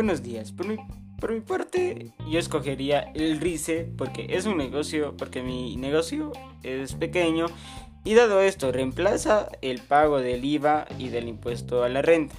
buenos días. Por mi, por mi parte, yo escogería el RICE porque es un negocio, porque mi negocio es pequeño y dado esto reemplaza el pago del IVA y del impuesto a la renta.